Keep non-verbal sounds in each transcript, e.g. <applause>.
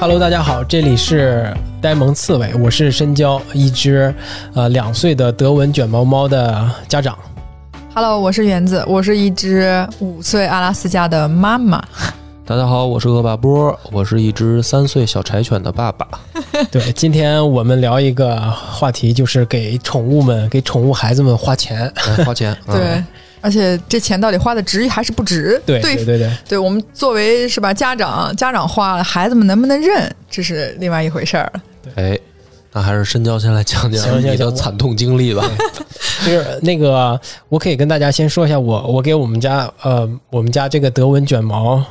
Hello，大家好，这里是呆萌刺猬，我是深交，一只呃两岁的德文卷毛猫的家长。Hello，我是园子，我是一只五岁阿拉斯加的妈妈。大家好，我是恶霸波，我是一只三岁小柴犬的爸爸。<laughs> 对，今天我们聊一个话题，就是给宠物们、给宠物孩子们花钱。哎花钱，嗯对，而且这钱到底花的值还是不值？对对对对对，对我们作为是吧家长，家长花了，孩子们能不能认，这是另外一回事儿了。哎，那还是深交先来讲讲你的惨痛经历吧。<laughs> 就是那个，我可以跟大家先说一下我我给我们家呃我们家这个德文卷毛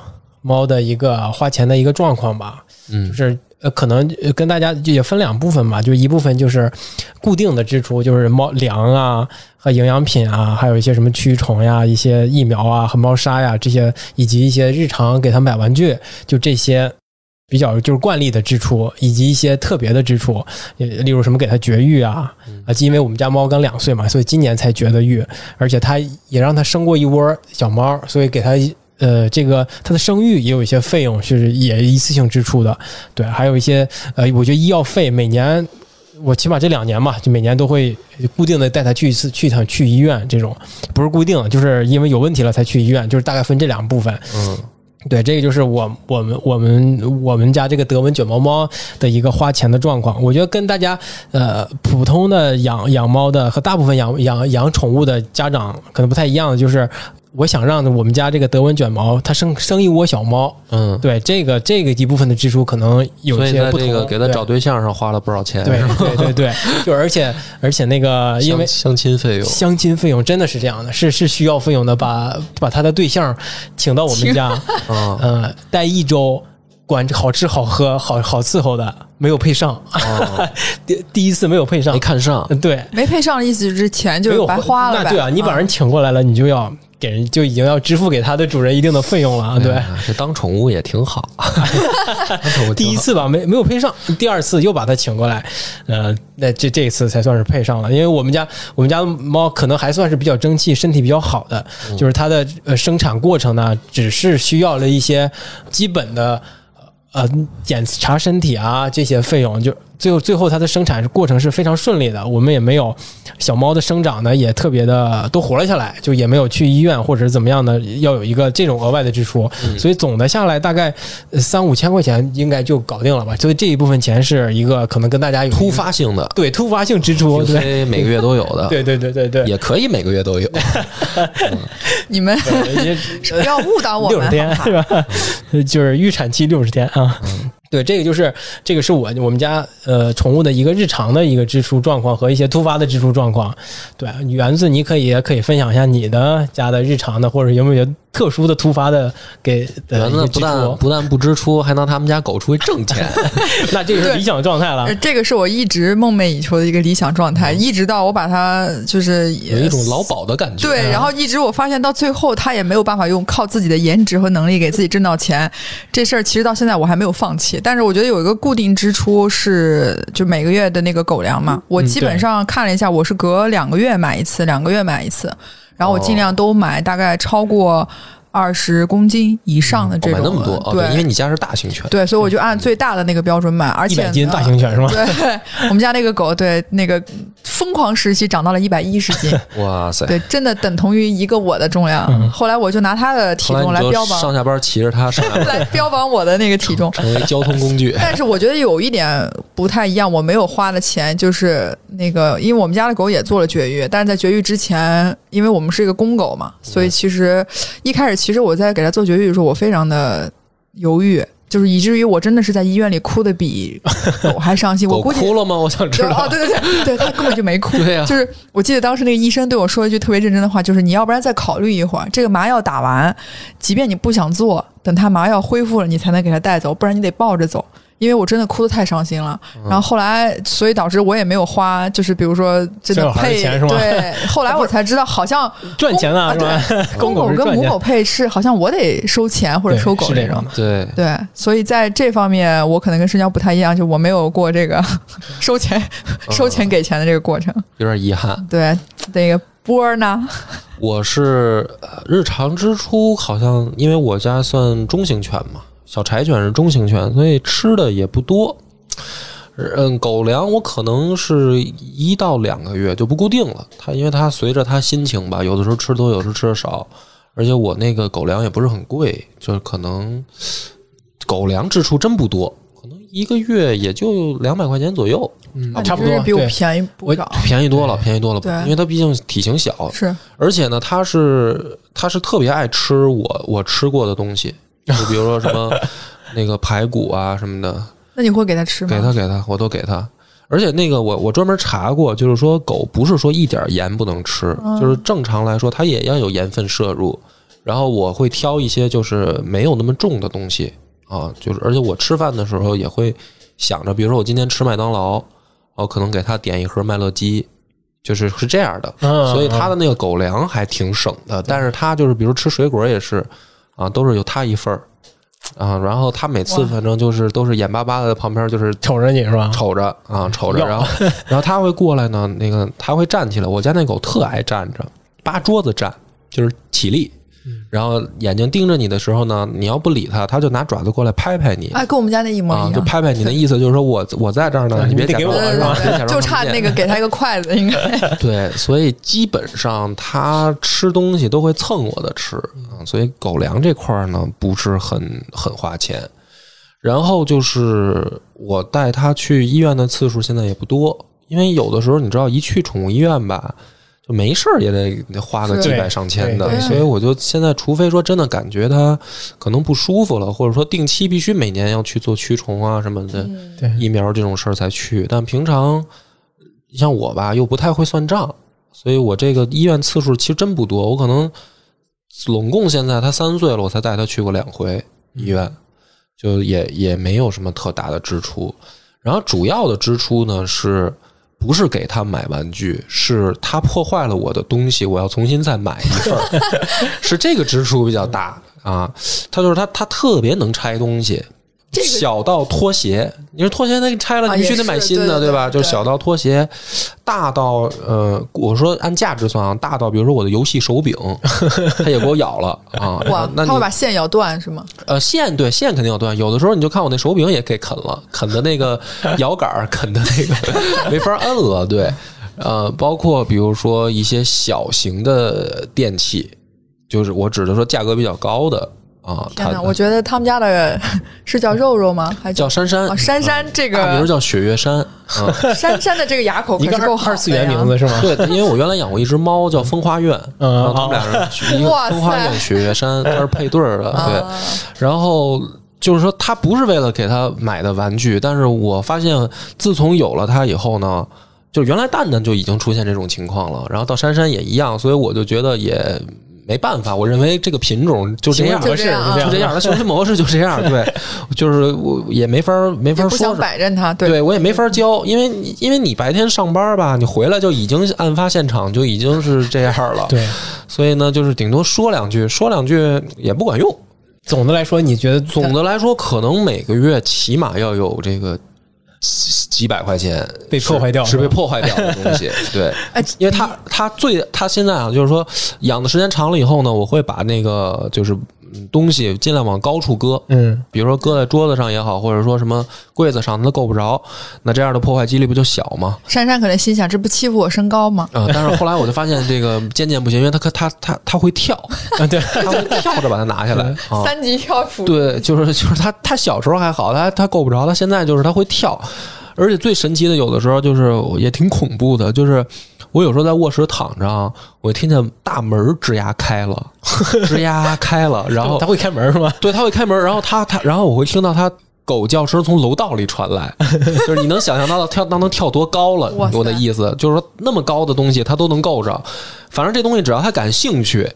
猫的一个花钱的一个状况吧。嗯就是呃，可能呃跟大家也分两部分吧，就一部分就是固定的支出，就是猫粮啊和营养品啊，还有一些什么驱虫呀、一些疫苗啊和猫砂呀这些，以及一些日常给它买玩具，就这些。比较就是惯例的支出，以及一些特别的支出，也例如什么给它绝育啊，啊，因为我们家猫刚两岁嘛，所以今年才绝的育，而且它也让它生过一窝小猫，所以给它呃这个它的生育也有一些费用是也一次性支出的，对，还有一些呃，我觉得医药费每年我起码这两年嘛，就每年都会固定的带它去一次去一趟去医院，这种不是固定，就是因为有问题了才去医院，就是大概分这两部分。嗯，对，这个就是我我们我们我们家这个德文卷毛猫的一个花钱的状况。我觉得跟大家呃普通的养养猫的和大部分养养养宠物的家长可能不太一样的，就是我想让我们家这个德文卷毛它生生一窝小猫。嗯，对，这个这个一部分的支出可能有一些不同。这个给他找对象上花了不少钱，对对对对，<laughs> 就而且而且那个因为相相亲费用，相亲费用真的是这样的，是是需要费用的，把把他的对象请到我们家，嗯，<laughs> 呃，待一周，管好吃好喝好好伺候的，没有配上，哦。<laughs> 第第一次没有配上。没，看上，嗯对，没配上的意思就是钱就是白花了呗。那对啊，你把人请过来了，你就要给人就已经要支付给它的主人一定的费用了，对。哎这当宠物也挺好，<laughs> 当宠物挺好第一次吧，没没有配上，第二次又把它请过来，呃，那这这一次才算是配上了。因为我们家我们家猫可能还算是比较争气、身体比较好的，就是它的呃生产过程呢，只是需要了一些基本的呃检查身体啊这些费用，就最后最后它的生产过程是非常顺利的。我们也没有小猫的生长呢，也特别的都活了下来，就也没有去医院或者是怎么样的，要有一个这种额外的支出。所以总的下来大概呃三五千块钱应该就搞定了吧。所以这一部分钱是一个可能跟大家有突发性的，对突发性支出，对非每个月都有的，<laughs> 对对对对对，也可以每个月都有。<laughs> <laughs> 你们不要误导我们六十天是？吧？就是预产期六十天啊。对，这个就是这个是我我们家呃宠物的一个日常的一个支出状况和一些突发的支出状况。对，园子你可以也可以分享一下你的家的日常的，或者有没有特殊的突发的给的园子一个支不但？不但不支出，还拿他们家狗出去挣钱。<laughs> 那这个是理想状态了呃。这个是我一直梦寐以求的一个理想状态，一直到我把它就是有一种劳保的感觉。对，然后一直我发现到最后，他也没有办法用靠自己的颜值和能力给自己挣到钱。这事儿其实到现在我还没有放弃，但是我觉得有一个固定支出是就每个月的那个狗粮嘛，我基本上看了一下，我是隔两个月买一次，两个月买一次，然后我尽量都买大概超过二十公斤以上的哦这种，买那么多，哦对因为你家是大型犬。对，所以我就按最大的那个标准买，而且一百斤大型犬是吗？对，我们家那个狗，对那个疯狂时期长到了一百一十斤，<laughs> 哇塞！对，真的等同于一个我的重量。嗯后来我就拿它的体重来标榜，上下班骑着它上下班，<laughs> 来标榜我的那个体重。<laughs> 成为交通工具。但是我觉得有一点不太一样，我没有花的钱就是那个，因为我们家的狗也做了绝育，但是在绝育之前，因为我们是一个公狗嘛，所以其实一开始其实我在给他做绝育的时候，我非常的犹豫，就是以至于我真的是在医院里哭的比狗还伤心。<laughs> 我狗估计哭了吗？我想知道。对对对，对他根本就没哭。对呀就是我记得当时那个医生对我说一句特别认真的话，就是你要不然再考虑一会儿，这个麻药打完，即便你不想做，等他麻药恢复了，你才能给他带走，不然你得抱着走。因为我真的哭得太伤心了，然后后来，所以导致我也没有花，就是比如说真的生小孩的配钱是吗对，后来我才知道，好像 <laughs> 赚钱啊，<laughs> 是吧？公狗跟母狗配是好像我得收钱或者收狗这种。对，对，所以在这方面，我可能跟申交不太一样，就我没有过这个 <laughs> 收钱、收钱给钱的这个过程。有点遗憾。对，那个波儿呢？我是呃日常支出好像，因为我家算中型犬嘛，小柴犬是中型犬，所以吃的也不多。嗯，狗粮我可能是一到两个月就不固定了，它因为它随着它心情吧，有的时候吃多，有时候吃的少，而且我那个狗粮也不是很贵，就是可能狗粮支出真不多，可能一个月也就两百块钱左右，嗯，差不多。比我，便宜不少。便宜多了，便宜多了，因为它毕竟体型小，是而且呢，它是它是特别爱吃我我吃过的东西，就比如说什么 <laughs> 那个排骨啊什么的，那你会给它吃吗？给它给它，我都给它。而且那个我我专门查过，就是说狗不是说一点盐不能吃，嗯就是正常来说它也要有盐分摄入。然后我会挑一些就是没有那么重的东西啊，就是而且我吃饭的时候也会想着，比如说我今天吃麦当劳，我可能给它点一盒麦乐鸡，就是是这样的。嗯，所以它的那个狗粮还挺省的，但是它就是比如吃水果也是啊，都是有他一份儿啊，然后他每次反正就是都是眼巴巴的旁边就是瞅着你是吧？瞅着啊瞅着，然后 <laughs> 然后他会过来呢，那个他会站起来，我家那狗特爱站着，扒桌子站，就是起立。然后眼睛盯着你的时候呢，你要不理它，它就拿爪子过来拍拍你哎，跟我们家那一模一啊，样。就拍拍你的意思就是说我我在这儿呢，你别得给我是吧就差那个 <laughs> 给它一个筷子，应该。<laughs> 对，所以基本上它吃东西都会蹭我的吃啊，所以狗粮这块儿呢不是很很花钱。然后就是我带它去医院的次数现在也不多，因为有的时候你知道一去宠物医院吧，就没事儿也得得花个几百上千的，所以我就现在除非说真的感觉它可能不舒服了，或者说定期必须每年要去做驱虫啊什么的，疫苗这种事儿才去，但平常像我吧，又不太会算账，所以我这个医院次数其实真不多。我可能拢共现在他三岁了，我才带他去过两回医院，就也也没有什么特大的支出。然后主要的支出呢，是不是给他买玩具？是他破坏了我的东西，我要重新再买一份儿，<laughs> 是这个支出比较大啊。他就是他，他特别能拆东西。这个小到拖鞋，你说拖鞋那个拆了，啊你必须得买新的，对对吧？对就是小到拖鞋，大到呃，我说按价值算啊，大到比如说我的游戏手柄，<laughs> 它也给我咬了啊。哇，它会把线咬断是吗？呃线对线肯定要断，有的时候你就看我那手柄也给啃了，啃的那个 <laughs> 摇杆儿啃的那个 <laughs> 没法摁了，对。呃，包括比如说一些小型的电器，就是我指的说价格比较高的啊，它天哪，我觉得他们家的是叫肉肉吗？还叫珊珊哦，珊珊这个大名叫雪月山，<laughs> 啊。珊珊的这个牙口可是够好二二次元名字是吗？<laughs> 对，因为我原来养过一只猫叫风花苑，嗯然后他们俩人一个风花苑雪月山，它是配对儿的，<laughs> 对。啊然后就是说，它不是为了给它买的玩具，但是我发现自从有了它以后呢，就原来蛋蛋就已经出现这种情况了，然后到珊珊也一样，所以我就觉得也没办法，我认为这个品种就这样是就这样，它行为模式就这样，<laughs> 对，就是我也没法没法也不想说什么，摆着它，对。我也没法教，因为因为你白天上班吧，你回来就已经案发现场就已经是这样了，对，所以呢，就是顶多说两句，说两句也不管用。总的来说，你觉得总的来说，可能每个月起码要有这个几几百块钱被破坏掉是是被破坏掉的东西。<laughs> 对，哎，因为他他最他现在啊，就是说养的时间长了以后呢，我会把那个就是嗯东西尽量往高处搁，嗯，比如说搁在桌子上也好，或者说什么柜子上，它都够不着，那这样的破坏几率不就小吗？珊珊可能心想，这不欺负我身高吗？啊、但是后来我就发现这个渐渐不行，因为它可它它它会跳，啊对，它会跳着把它拿下来啊。三级跳出，对，就是就是他他小时候还好，他他够不着，他现在就是他会跳，而且最神奇的有的时候就是也挺恐怖的，就是我有时候在卧室躺着，我听见大门吱呀开了，<laughs> 吱呀开了，然后 <laughs> 他会开门是吗？<laughs> 对他会开门，然后他他然后我会听到他。狗叫声从楼道里传来，就是你能想象到跳那能跳多高了我的意思就是说，那么高的东西它都能够着，反正这东西只要它感兴趣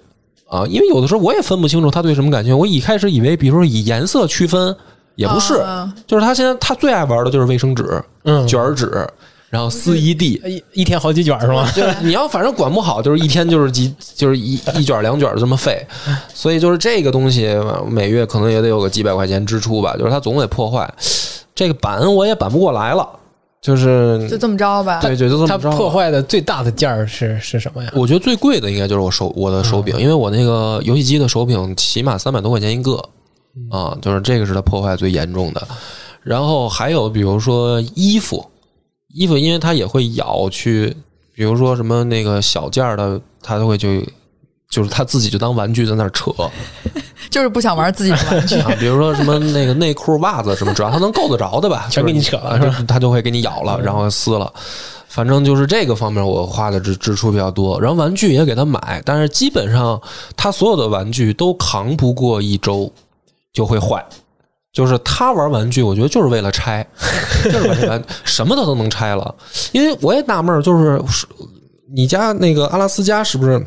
啊，因为有的时候我也分不清楚他对什么感兴趣。我一开始以为，比如说以颜色区分，也不是，啊就是他现在他最爱玩的就是卫生纸、嗯，卷纸，然后撕一地。一一天好几卷是吗？就是你要反正管不好，就是一天就是几就是一一卷两卷这么费，所以就是这个东西每月可能也得有个几百块钱支出吧，就是它总得破坏。这个板我也板不过来了，就是就这么着吧。对，就就这它么着。破坏的最大的件儿是是什么呀？我觉得最贵的应该就是我手我的手柄，因为我那个游戏机的手柄起码三百多块钱一个啊，就是这个是它破坏最严重的。然后还有比如说衣服，衣服因为它也会咬去，比如说什么那个小件儿的，它都会就就是它自己就当玩具在那儿扯 <laughs> 就是不想玩自己的玩具。<laughs> 啊，比如说什么那个内裤、袜子什么，只要它能够得着的吧，全给你扯了是吧？它就会给你咬了，然后撕了。反正就是这个方面，我花的支支出比较多。然后玩具也给他买，但是基本上他所有的玩具都扛不过一周就会坏。就是他玩玩具，我觉得就是为了拆，就是把这玩 <laughs> 什么他都能拆了。因为我也纳闷儿，就是是你家那个阿拉斯加是不是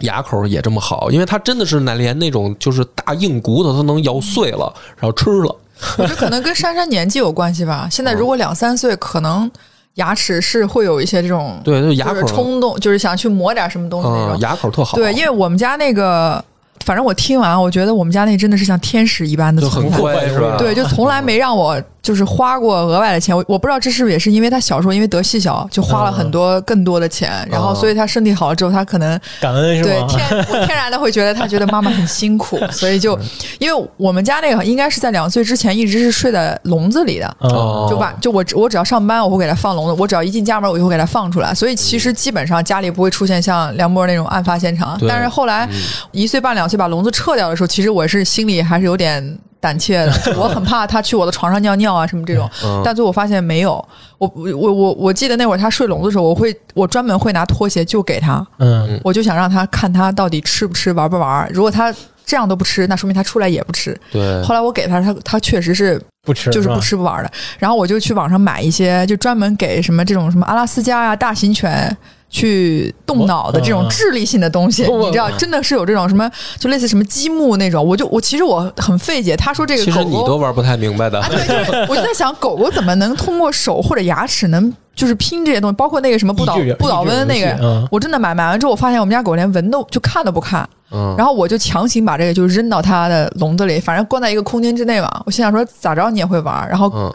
牙口也这么好？因为它真的是那连那种就是大硬骨头都能咬碎了，然后吃了。我觉得可能跟珊珊年纪有关系吧。现在如果两三岁，可能牙齿是会有一些这种对，就牙口冲动，就是想去磨点什么东西那啊、种。牙口特好，对，因为我们家那个，反正我听完，我觉得我们家那真的是像天使一般的就很存在。乖是吧？对，就从来没让我就是花过额外的钱。我我不知道这是不是也是因为他小时候因为得细小，就花了很多更多的钱，然后所以他身体好了之后，他可能感恩是对？天我天然的会觉得他觉得妈妈很辛苦，<laughs> 所以就因为我们家那个应该是在两岁之前一直是睡在笼子里的。哦，就把就我只我只要上班，我会给他放笼子；我只要一进家门，我就会给他放出来。所以其实基本上家里不会出现像梁波那种案发现场。但是后来一岁半两岁把笼子撤掉的时候，其实我是心里还是有点胆怯的，我很怕他去我的床上尿尿啊什么这种。嗯但最后我发现没有，我我我我我记得那会儿他睡笼子的时候，我会我专门会拿拖鞋就给他，嗯，我就想让他看他到底吃不吃玩不玩。如果他这样都不吃，那说明他出来也不吃。对，后来我给他，他他确实是不吃就是不吃不玩的。然后我就去网上买一些，就专门给什么这种什么阿拉斯加呀、大型犬去动脑的这种嗯智力性的东西，我你知道，真的是有这种什么，就类似什么积木那种。我就我其实我很费解，他说这个其实狗狗你都玩不太明白的啊，，对，就是我就在想，狗狗怎么能通过手或者牙齿能就是拼这些东西，包括那个什么不倒不倒翁那个我真的买买完之后，我发现我们家狗连闻都就看都不看，嗯，然后我就强行把这个就扔到它的笼子里，反正关在一个空间之内嘛。我心想说咋着你也会玩，然后嗯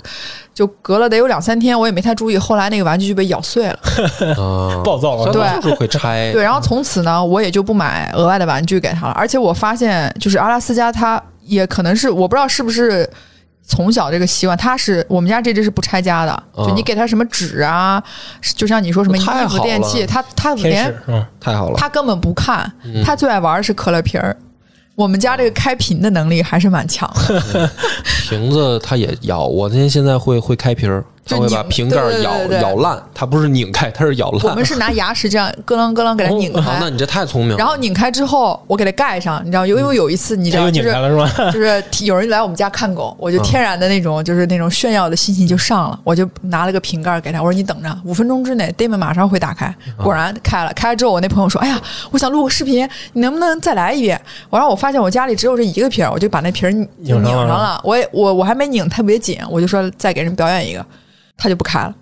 就隔了得有两三天，我也没太注意，后来那个玩具就被咬碎了。嗯，<laughs> 暴躁了对就是会拆，<laughs> 对，然后从此呢，我也就不买额外的玩具给它了。而且我发现，就是阿拉斯加它也可能是我不知道是不是。从小这个习惯，它是我们家这只是不拆家的，嗯。就你给它什么纸啊，就像你说什么衣服、电器，了它它天连使嗯，太好了，他根本不看，嗯。他最爱玩的是可乐瓶儿。我们家这个开瓶的能力还是蛮强的，<laughs> 瓶子它也咬，我天现在会会开瓶儿，它就会把瓶盖儿咬对对对对咬烂，它不是拧开，它是咬烂。我们是拿牙齿这样咯啷咯啷给它拧啊，那，你这太聪明了。然后拧开之后我给它盖上，你知道，因为有一次你知道，就是拧开了是吧？<laughs> 就是有人来我们家看狗，我就天然的那种就是那种炫耀的心情就上了，我就拿了个瓶盖给他，我说你等着，五分钟之内 Damon 马上会打开。果然开了，开了之后我那朋友说，哎呀，我想录个视频，你能不能再来一遍？我让我发现我家里只有这一个瓶儿，我就把那瓶儿拧拧上了拧上了，我也我我还没拧特别紧，我就说再给人表演一个，他就不开了。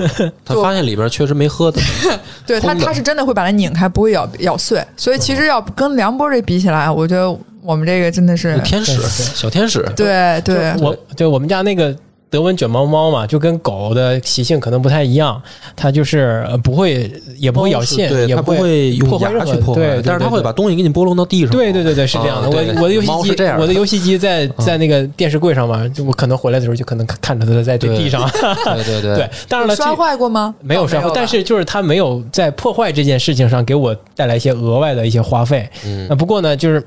<laughs> 他发现里边确实没喝的，<laughs> 对他，他是真的会把它拧开，不会咬咬碎。所以其实要跟梁波这比起来，我觉得我们这个真的是，天使小天使，对对，我对我们家那个德文卷毛猫嘛，就跟狗的习性可能不太一样，它就是呃不会也不会咬线，对，也不不会用破坏任何牙去破坏，对对但是它会把东西给你拨弄到地上。对对对对，是这样的。啊我我的游戏机我的游戏机在在那个电视柜上嘛，就我可能回来的时候就可能看着它在这地上。对对对 <laughs> 对，当然了，摔坏过吗？没有摔坏，但是就是它没有在破坏这件事情上给我带来一些额外的一些花费。嗯那不过呢，就是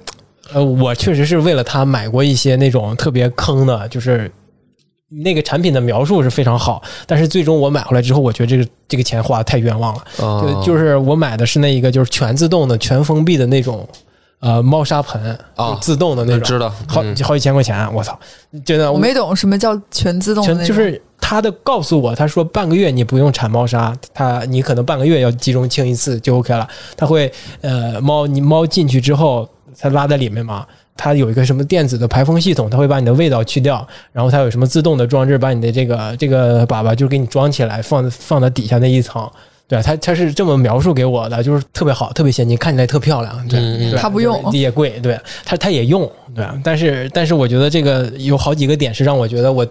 呃，我确实是为了它买过一些那种特别坑的，就是那个产品的描述是非常好，但是最终我买回来之后，我觉得这个这个钱花的太冤枉了。啊就就是我买的是那一个就是全自动的、全封闭的那种呃猫砂盆啊就自动的那种，知道好嗯好几千块钱，我操！真的我没懂什么叫全自动的，全就是他的告诉我，他说半个月你不用铲猫砂，他你可能半个月要集中清一次就 OK 了。他会呃猫你猫进去之后，它拉在里面嘛，它有一个什么电子的排风系统，它会把你的味道去掉，然后它有什么自动的装置把你的这个这个粑粑就给你装起来，放放到底下那一层。对，它它是这么描述给我的，就是特别好，特别先进，看起来特漂亮。对，嗯嗯对它不用也贵，对它它也用，对，但是但是我觉得这个有好几个点是让我觉得我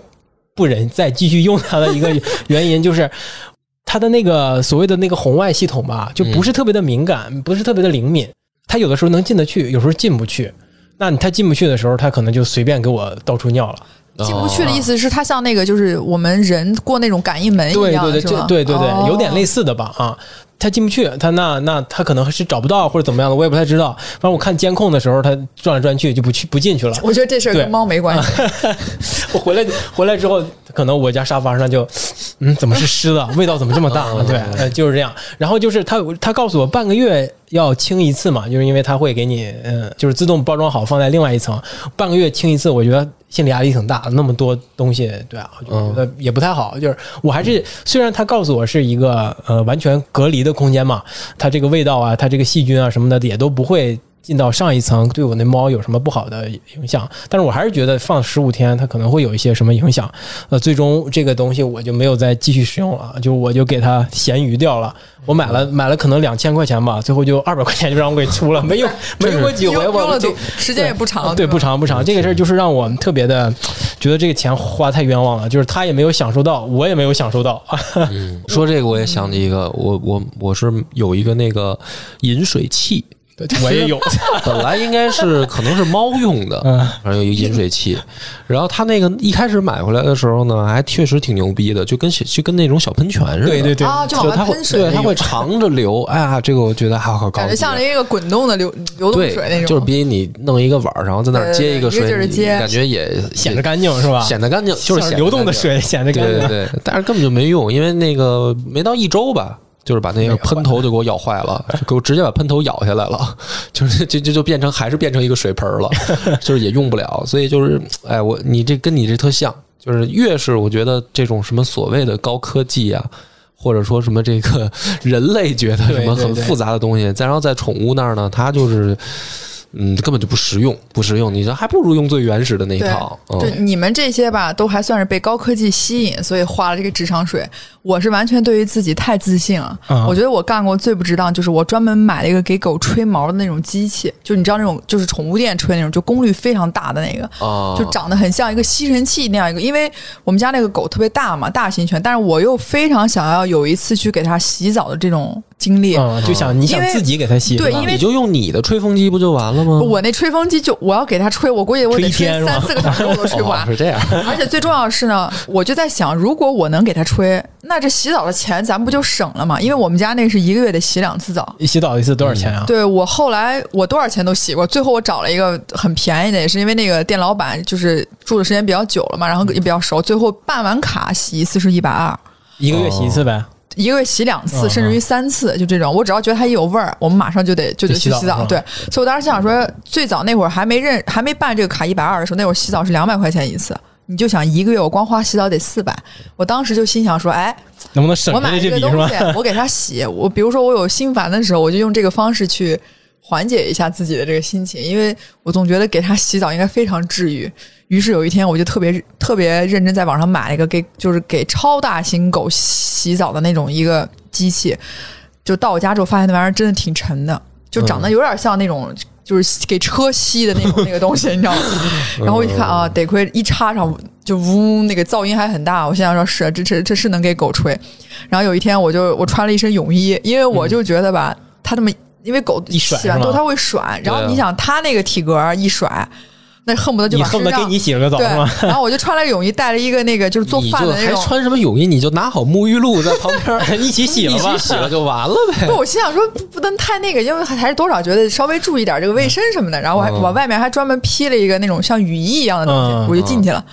不忍再继续用它的一个原因，就是 <laughs> 它的那个所谓的那个红外系统吧，就不是特别的敏感，不是特别的灵敏。它有的时候能进得去，有时候进不去。那它进不去的时候，它可能就随便给我到处尿了。进不去的意思。是它像那个就是我们人过那种感应门一样，对对对，对对对，哦有点类似的吧啊。他进不去，他那那他可能是找不到或者怎么样的，我也不太知道。反正我看监控的时候，他转来转去就不去不进去了。我觉得这事儿跟猫没关系。<laughs> 我回来回来之后，可能我家沙发上就，嗯，怎么是湿的？味道怎么这么大？嗯对，呃，就是这样。然后就是他他告诉我半个月要清一次嘛，就是因为它会给你，嗯，就是自动包装好放在另外一层，半个月清一次，我觉得心理压力挺大，那么多东西，对啊，我觉得也不太好。就是我还是虽然他告诉我是一个呃完全隔离的空间嘛，它这个味道啊，它这个细菌啊什么的也都不会。进到上一层对我那猫有什么不好的影响？但是我还是觉得放十五天它可能会有一些什么影响。呃，最终这个东西我就没有再继续使用了，就我就给它咸鱼掉了。我买了买了可能两千块钱吧，最后就二百块钱就让我给出了，没 <laughs> 用没用过几回，我这用了多时间也不长，对，吧不。长不长。这个事儿就是让我特别的觉得这个钱花太冤枉了，就是他也没有享受到，我也没有享受到。<laughs> 嗯，说这个我也想起一个，我我我是有一个那个饮水器，对 <laughs> 我也有，<laughs> 本来应该是可能是猫用的，嗯反正有一个饮水器。然后它那个一开始买回来的时候呢，还确实挺牛逼的，就跟小就跟那种小喷泉似的。对对对，啊，就它会外喷水对，它会长着流。<laughs> 哎呀，这个我觉得还好高级，感觉像一个滚动的流流动对水那种，就是比你弄一个碗，然后在那接一个水，感觉也显得干净是吧？显得干净，就是流动的。水显得干净。对对对，但是根本就没用，因为那个没到一周吧，就是把那个喷头就给我咬坏了，就给我直接把喷头咬下来了，<laughs> 就是就就就变成还是变成一个水盆了，<laughs> 就是也用不了，所以就是哎，我你这跟你这特像，就是越是我觉得这种什么所谓的高科技啊。或者说什么这个人类觉得什么很复杂的东西，再然后在宠物那儿呢，它就是嗯根本就不实用，不实用，你这还不如用最原始的那一对套。嗯就你们这些吧，都还算是被高科技吸引，所以花了这个智商税。我是完全对于自己太自信了。嗯我觉得我干过最不值当，就是我专门买了一个给狗吹毛的那种机器，就你知道那种就是宠物店吹那种，就功率非常大的那个。啊，就长得很像一个吸尘器那样一个，因为我们家那个狗特别大嘛，大型犬，但是我又非常想要有一次去给它洗澡的这种经历。嗯，就想你想自己给他洗，对因为你就用你的吹风机不就完了吗？我那吹风机就我要给他吹，我估计我得吹一天 <laughs> 三四个小时我都吹不完 <laughs> 哦。是这样，而且最重要的是呢，我就在想，如果我能给他吹，那这洗澡的钱咱不就省了吗？因为我们家那是一个月得洗两次澡。一洗澡一次多少钱啊？对我后来我多少钱都洗过，最后我找了一个很便宜的，也是因为那个店老板就是住的时间比较久了嘛，然后也比较熟，最后办完卡洗一次是一百二。一个月洗一次呗。一个月洗两次，嗯甚至于三次，就这种。我只要觉得它一有味儿，我们马上就得就得去洗澡。对，所以我当时想说，最早那会儿还没认还没办这个卡一百二的时候，那会儿洗澡是两百块钱一次。你就想一个月我光花洗澡得四百，我当时就心想说，哎，能不能省我买这个东西？，我给他洗。我比如说我有心烦的时候，我就用这个方式去缓解一下自己的这个心情，因为我总觉得给它洗澡应该非常治愈。于是有一天，我就特别特别认真在网上买了一个给就是给超大型狗洗澡的那种一个机器，就到我家之后发现那玩意儿真的挺沉的，就长得有点像那种。就是给车吸的那种那个东西，你知道吗？<laughs> 然后我一看啊，得亏一插上就嗡，那个噪音还很大。我心想说是，这这这是能给狗吹。然后有一天我就我穿了一身泳衣，因为我就觉得吧，它这么因为狗洗完之后它会甩，然后你想它那个体格一甩，那恨不得就你把恨不得给你洗了个澡吗？，然后我就穿了个泳衣，带了一个那个就是做饭的那种。穿什么泳衣？你就拿好沐浴露在旁边 <laughs> 一起洗了吧一起洗了就完了呗。不，我心想说不不能太那个，因为还还是多少觉得稍微注意点这个卫生什么的。然后我还嗯往外面还专门披了一个那种像雨衣一样的东西，嗯我就进去了。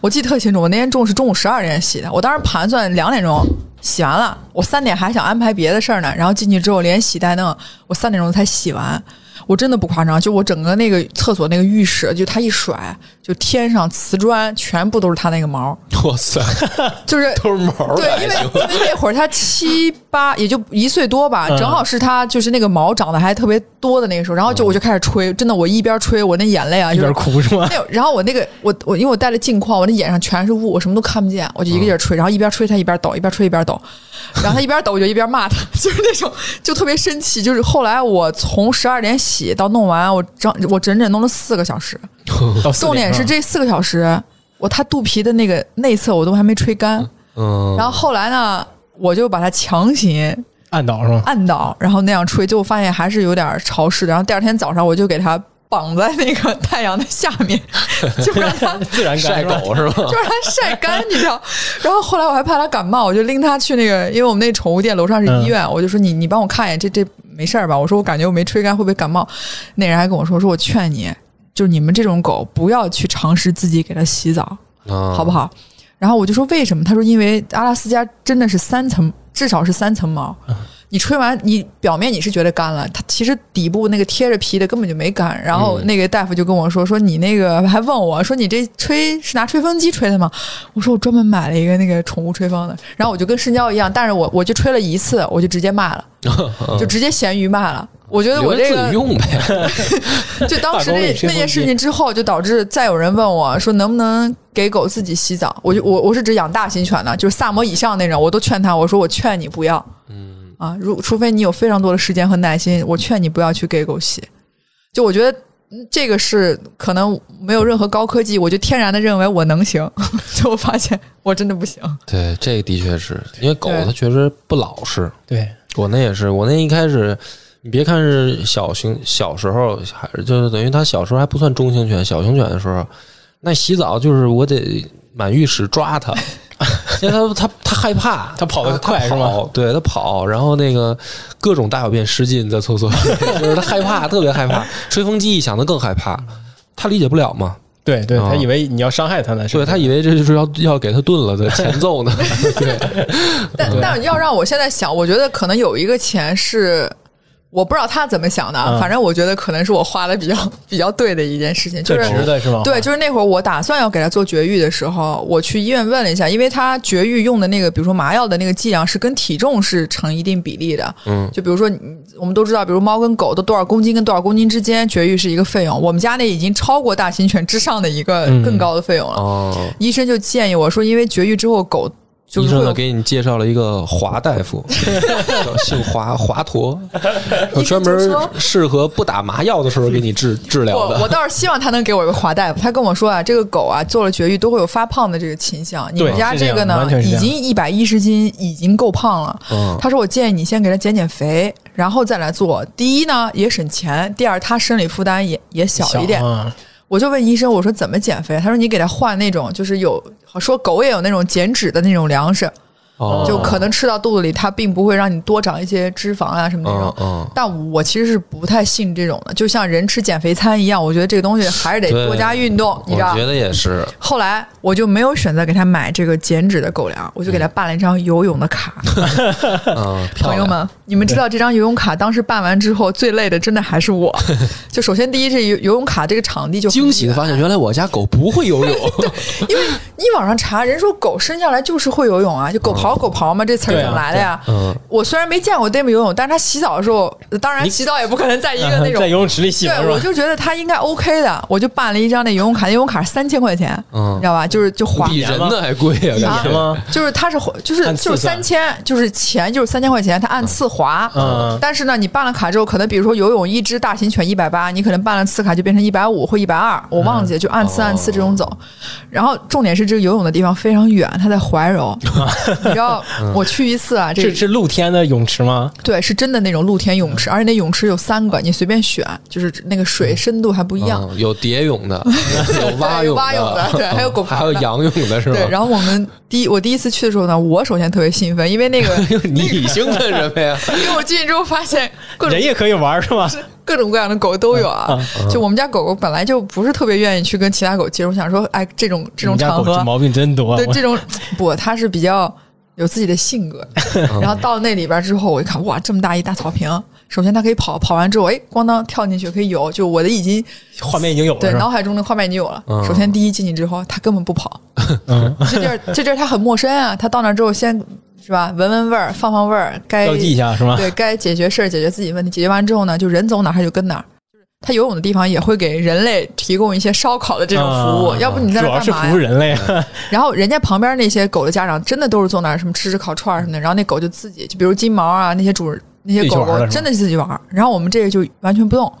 我记得特清楚，我那天中午是中午十二点洗的，我当时盘算两点钟洗完了，我三点还想安排别的事儿呢。然后进去之后连洗带弄，我三点钟才洗完。我真的不夸张，就我整个那个厕所那个浴室，就它一甩，就天上瓷砖全部都是它那个毛，<laughs> 哇塞，就是 <laughs> 都是毛对，因为。因为那会儿他七八，也就一岁多吧，嗯正好是他就是那个毛长得还特别多的那个时候，然后就我就开始吹，真的我一边吹，我那眼泪啊，一边哭是吗？那然后我那个我我因为我戴了镜框，我那眼上全是雾，我什么都看不见，我就一个劲儿吹，然后一边吹他一边抖，一边吹一边抖，然后他一边抖我就一边骂他，<laughs> 就是那种就特别生气。就是后来我从十二点洗到弄完，我整我整整弄了四个小时，<laughs> 重点是是这四个小时，我他肚皮的那个内侧我都还没吹干。嗯，然后后来呢，我就把它强行按倒是吗？按倒，然后那样吹，结果发现还是有点潮湿的。然后第二天早上我就给它绑在那个 <laughs> 太阳的下面，就让它 <laughs> 自然晒狗是吧？就让它晒干，你知道。然后后来我还怕它感冒，我就拎它去那个，因为我们那宠物店楼上是医院，我就说你你帮我看一眼，这这没事儿吧？我说我感觉我没吹干，会不会感冒？那人还跟我说，说我劝你，就是你们这种狗不要去尝试自己给它洗澡，啊好不？好？然后我就说为什么？他说因为阿拉斯加真的是三层，至少是三层毛。你吹完，你表面你是觉得干了，它其实底部那个贴着皮的根本就没干。然后嗯那个大夫就跟我说，说你那个还问我说你这吹是拿吹风机吹的吗？我说我专门买了一个那个宠物吹风的。然后我就跟深交一样，但是我我就吹了一次，我就直接卖了，<laughs> 就直接咸鱼卖了。我觉得我这个用呗。<laughs> <laughs> 就当时那那件事情之后，就导致再有人问我说能不能给狗自己洗澡，我就我我是指养大型犬的，就是萨摩以上那种，我都劝他，我说我劝你不要，嗯啊，如除非你有非常多的时间和耐心，我劝你不要去给狗洗。就我觉得嗯这个是可能没有任何高科技，我就天然的认为我能行，<laughs> 就我发现我真的不行。对，这个的确是因为狗它确实不老实。对，我那也是，我那一开始，你别看是小型小时候，还是就是等于它小时候还不算中型犬，小型犬的时候，那洗澡就是我得满浴室抓它，<laughs> 因为他他他害怕，他跑得快是吗对，他跑，然后那个各种大小便失禁在厕所里，<laughs> 就是他害怕，特别害怕。吹风机一响，他更害怕，他理解不了嘛。对对，啊他以为你要伤害他呢，是吧对他以为这就是要要给他炖了的前奏呢。<laughs> 对但但要让我现在想，我觉得可能有一个钱是。我不知道他怎么想的，啊嗯反正我觉得可能是我花的比较 <laughs> 比较对的一件事情，就是值的是吗？对，就是那会儿我打算要给他做绝育的时候，我去医院问了一下，因为他绝育用的那个，比如说麻药的那个剂量是跟体重是成一定比例的。嗯，就比如说，嗯我们都知道，比如猫跟狗都多少公斤跟多少公斤之间绝育是一个费用，我们家那已经超过大型犬之上的一个嗯更高的费用了。哦，医生就建议我说，因为绝育之后狗就是医生呢给你介绍了一个华大夫，<laughs> 叫姓华华佗，<laughs> 专门适合不打麻药的时候给你治 <laughs> 治疗的。我我倒是希望他能给我一个华大夫。他跟我说啊，这个狗啊做了绝育都会有发胖的这个倾向。你们家这个呢已经一百一十斤，已经够胖了。嗯他说我建议你先给它减减肥，然后再来做。第一呢也省钱，第二它生理负担也也小一点。啊我就问医生，我说怎么减肥？他说你给他换那种就是有说狗也有那种减脂的那种粮食，哦就可能吃到肚子里，它并不会让你多长一些脂肪啊什么那种但我其实是不太信这种的，就像人吃减肥餐一样，我觉得这个东西还是得多加运动，你知道我觉。得也是。后来我就没有选择给他买这个减脂的狗粮，我就给他办了一张游泳的卡。<laughs> 嗯，朋友们，你们知道这张游泳卡当时办完之后最累的真的还是我。<laughs> 就首先第一，这游游泳卡这个场地就惊喜的发现，原来我家狗不会游泳。<laughs> 因为你网上查，人说狗生下来就是会游泳啊，就狗刨狗刨吗，这词儿怎么来的呀？嗯，我虽然没见过 Dame 游泳，但是他洗澡的时候，当然洗澡也不可能在一个 <laughs> 那种在游泳池里洗对？我就觉得他应该 OK 的，我就办了一张那游泳卡，那游泳卡三千块钱，嗯你知道吧？就是就花，比人的还贵啊！一感觉年吗？就是他是就是就是三千，就是钱就是三千块钱，他按次划。嗯但是呢，你办了卡之后，可能比如说游泳一只大型犬一百八，你可能办了次卡就变成一百五或一百二，我忘记了，就按次按次这种走。然后重点是这个游泳的地方非常远，他在怀柔，你 <laughs> 知道我去一次啊，这是是露天的泳池吗？对是真的那种露天泳池，而且那泳池有三个，你随便选，就是那个水深度还不一样。嗯有蝶泳的，<laughs> 有蛙泳蛙泳的对还有狗刨的还有仰泳的是吧？对，然后我们第一我第一次去的时候呢，我首先特别兴奋，因为那个 <laughs> 你兴奋什么呀？<laughs> 因为我进去之后发现各种人也可以玩是吧？各种各样的狗都有啊。就我们家狗狗本来就不是特别愿意去跟其他狗接触，想说哎这种这种场合，毛病真多。我对这种不，它是比较有自己的性格。<laughs> 然后到那里边之后，我一看哇，这么大一大草坪，首先它可以跑，跑完之后哎咣当跳进去可以游，就我的已经画面已经有了对？脑海中的画面已经有了。嗯首先第一进去之后，它根本不跑，<laughs> 嗯，这地儿这地儿它很陌生啊，它到那之后先是吧闻闻味儿，放放味儿，该标记一下是吗？对该解决事儿解决自己问题，解决完之后呢，就人走哪儿它就跟哪儿。就是它游泳的地方也会给人类提供一些烧烤的这种服务，啊要不你在那主要是干嘛？服务人类。<laughs> 然后人家旁边那些狗的家长真的都是坐那儿什么吃吃烤串儿什么的，然后那狗就自己就比如金毛啊那些主人那些狗狗真的自己玩儿，然后我们这个就完全不动。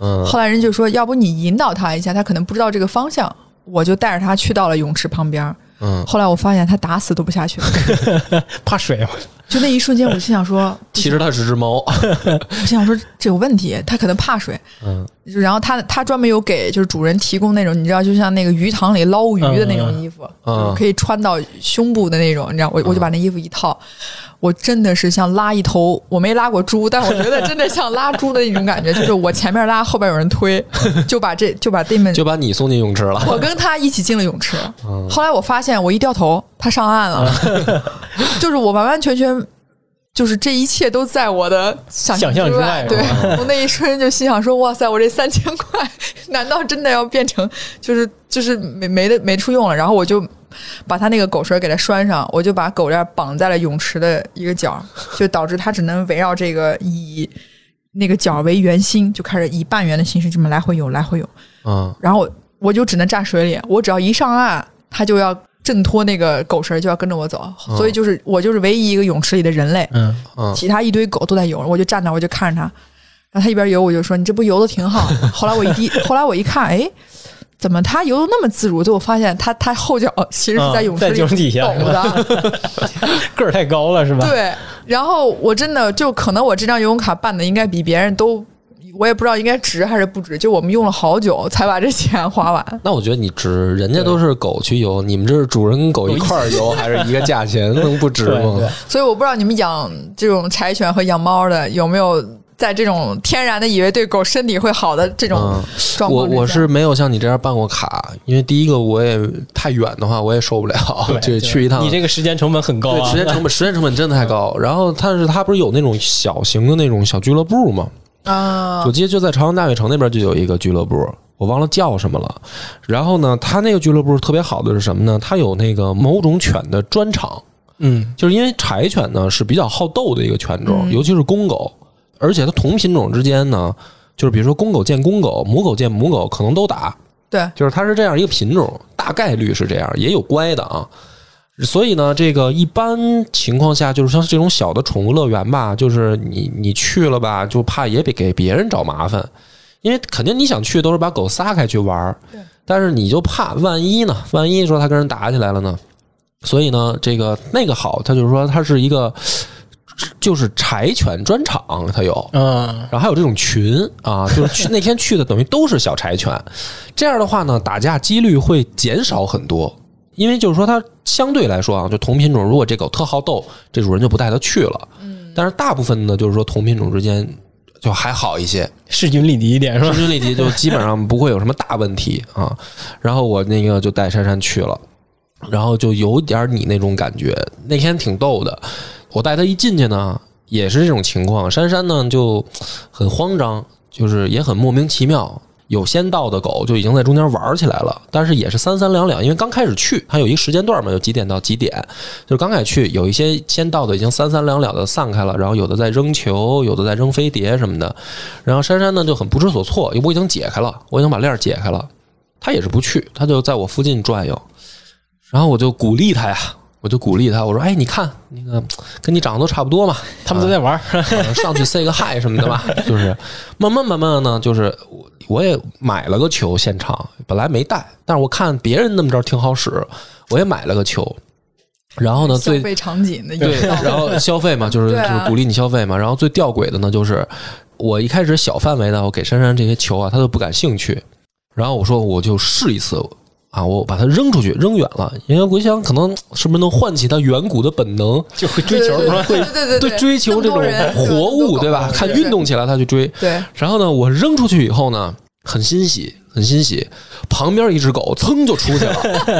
嗯，后来人就说，要不你引导它一下，它可能不知道这个方向。我就带着它去到了泳池旁边儿。嗯，后来我发现它打死都不下去，<laughs> 怕水。吗？就那一瞬间，我心想说，其实它是只猫。<laughs> 我心想说这有问题，它可能怕水。嗯。然后它它专门有给就是主人提供那种你知道，就像那个鱼塘里捞鱼的那种衣服，嗯可以穿到胸部的那种，你知道，我我就把那衣服一套，我真的是像拉一头，我没拉过猪，但我觉得真的像拉猪的那种感觉，<laughs> 就是我前面拉，后边有人推，<laughs> 就把这就把这们就把你送进泳池了。我跟他一起进了泳池。嗯后来我发现，我一掉头，他上岸了，<laughs> 就是我完完全全。就是这一切都在我的想想象之外对我那一瞬间就心想说：“哇塞，我这三千块，难道真的要变成就是就是没没的没处用了？”然后我就把他那个狗绳给它拴上，我就把狗链绑在了泳池的一个角，就导致它只能围绕这个以那个角为圆心，就开始以半圆的形式这么来回游，来回游。嗯然后我就只能站水里，我只要一上岸，它就要挣脱那个狗绳，就要跟着我走。所以就是我就是唯一一个泳池里的人类，嗯，嗯其他一堆狗都在游，我就站那，我就看着它，然后它一边游，我就说你这不游的挺好。后来我一低，后来我一看，哎。怎么他游的那么自如？就我发现他他后脚其实是在泳池底下抖的，<laughs> 个儿太高了是吧？对。然后我真的就可能我这张游泳卡办的应该比别人都，我也不知道应该值还是不值。就我们用了好久才把这钱花完。<laughs> 那我觉得你值，人家都是狗去游，你们这是主人跟狗一块儿游，还是一个价钱，能不值吗？所以我不知道你们养这种柴犬和养猫的有没有在这种天然的以为对狗身体会好的这种嗯我我是没有像你这样办过卡，因为第一个我也太远的话我也受不了，对就去一趟。你这个时间成本很高对啊，时间成本，时间成本真的太高。然后，但是它不是有那种小型的那种小俱乐部吗？啊我记得就在朝阳大悦城那边就有一个俱乐部，我忘了叫什么了。然后呢，它那个俱乐部特别好的是什么呢？它有那个某种犬的专场，嗯就是因为柴犬呢是比较好斗的一个犬种，嗯尤其是公狗，而且它同品种之间呢，就是比如说公狗见公狗，母狗见母狗，可能都打，对就是它是这样一个品种，大概率是这样，也有乖的啊。所以呢，这个一般情况下，就是像这种小的宠物乐园吧，就是你你去了吧，就怕也得给别人找麻烦，因为肯定你想去都是把狗撒开去玩儿对，但是你就怕万一呢？万一说它跟人打起来了呢？所以呢，这个那个好，它就是说它是一个就是柴犬专场，它有，嗯然后还有这种群啊，<laughs> 就是去那天去的等于都是小柴犬，这样的话呢，打架几率会减少很多。因为就是说，它相对来说啊，就同品种，如果这狗特好斗，这主人就不带它去了。嗯，但是大部分呢，就是说同品种之间就还好一些，势均力敌一点是吧？势均力敌，就基本上不会有什么大问题啊。然后我那个就带珊珊去了，然后就有点你那种感觉。那天挺逗的，我带她一进去呢，也是这种情况。珊珊呢就很慌张，就是也很莫名其妙。有先到的狗就已经在中间玩起来了，但是也是三三两两，因为刚开始去，它有一个时间段嘛，有几点到几点，就是刚开始去，有一些先到的已经三三两两的散开了，然后有的在扔球，有的在扔飞碟什么的，然后珊珊呢就很不知所措，我已经解开了，我已经把链解开了，她也是不去，她就在我附近转悠，然后我就鼓励她呀，我就鼓励他，我说：“哎，你看那个跟你长得都差不多嘛，<laughs> 他们都在玩上去 say 个 hi 什么的吧，<laughs> 就是慢慢慢慢的呢，就是我我也买了个球，现场本来没带，但是我看别人那么着挺好使，我也买了个球，然后呢，最消费场景的对，然后 <laughs> 消费嘛，就是啊就是鼓励你消费嘛，然后最吊诡的呢，就是我一开始小范围的，我给珊珊这些球啊，她都不感兴趣，然后我说我就试一次。啊，我把它扔出去，扔远了，因为我想可能是不是能唤起它远古的本能，就会追求对是吧？对对对对追求这种活物，对吧？看运动起来它去追。对，然后呢，我扔出去以后呢，很欣喜，很欣喜。旁边一只狗噌就出去了，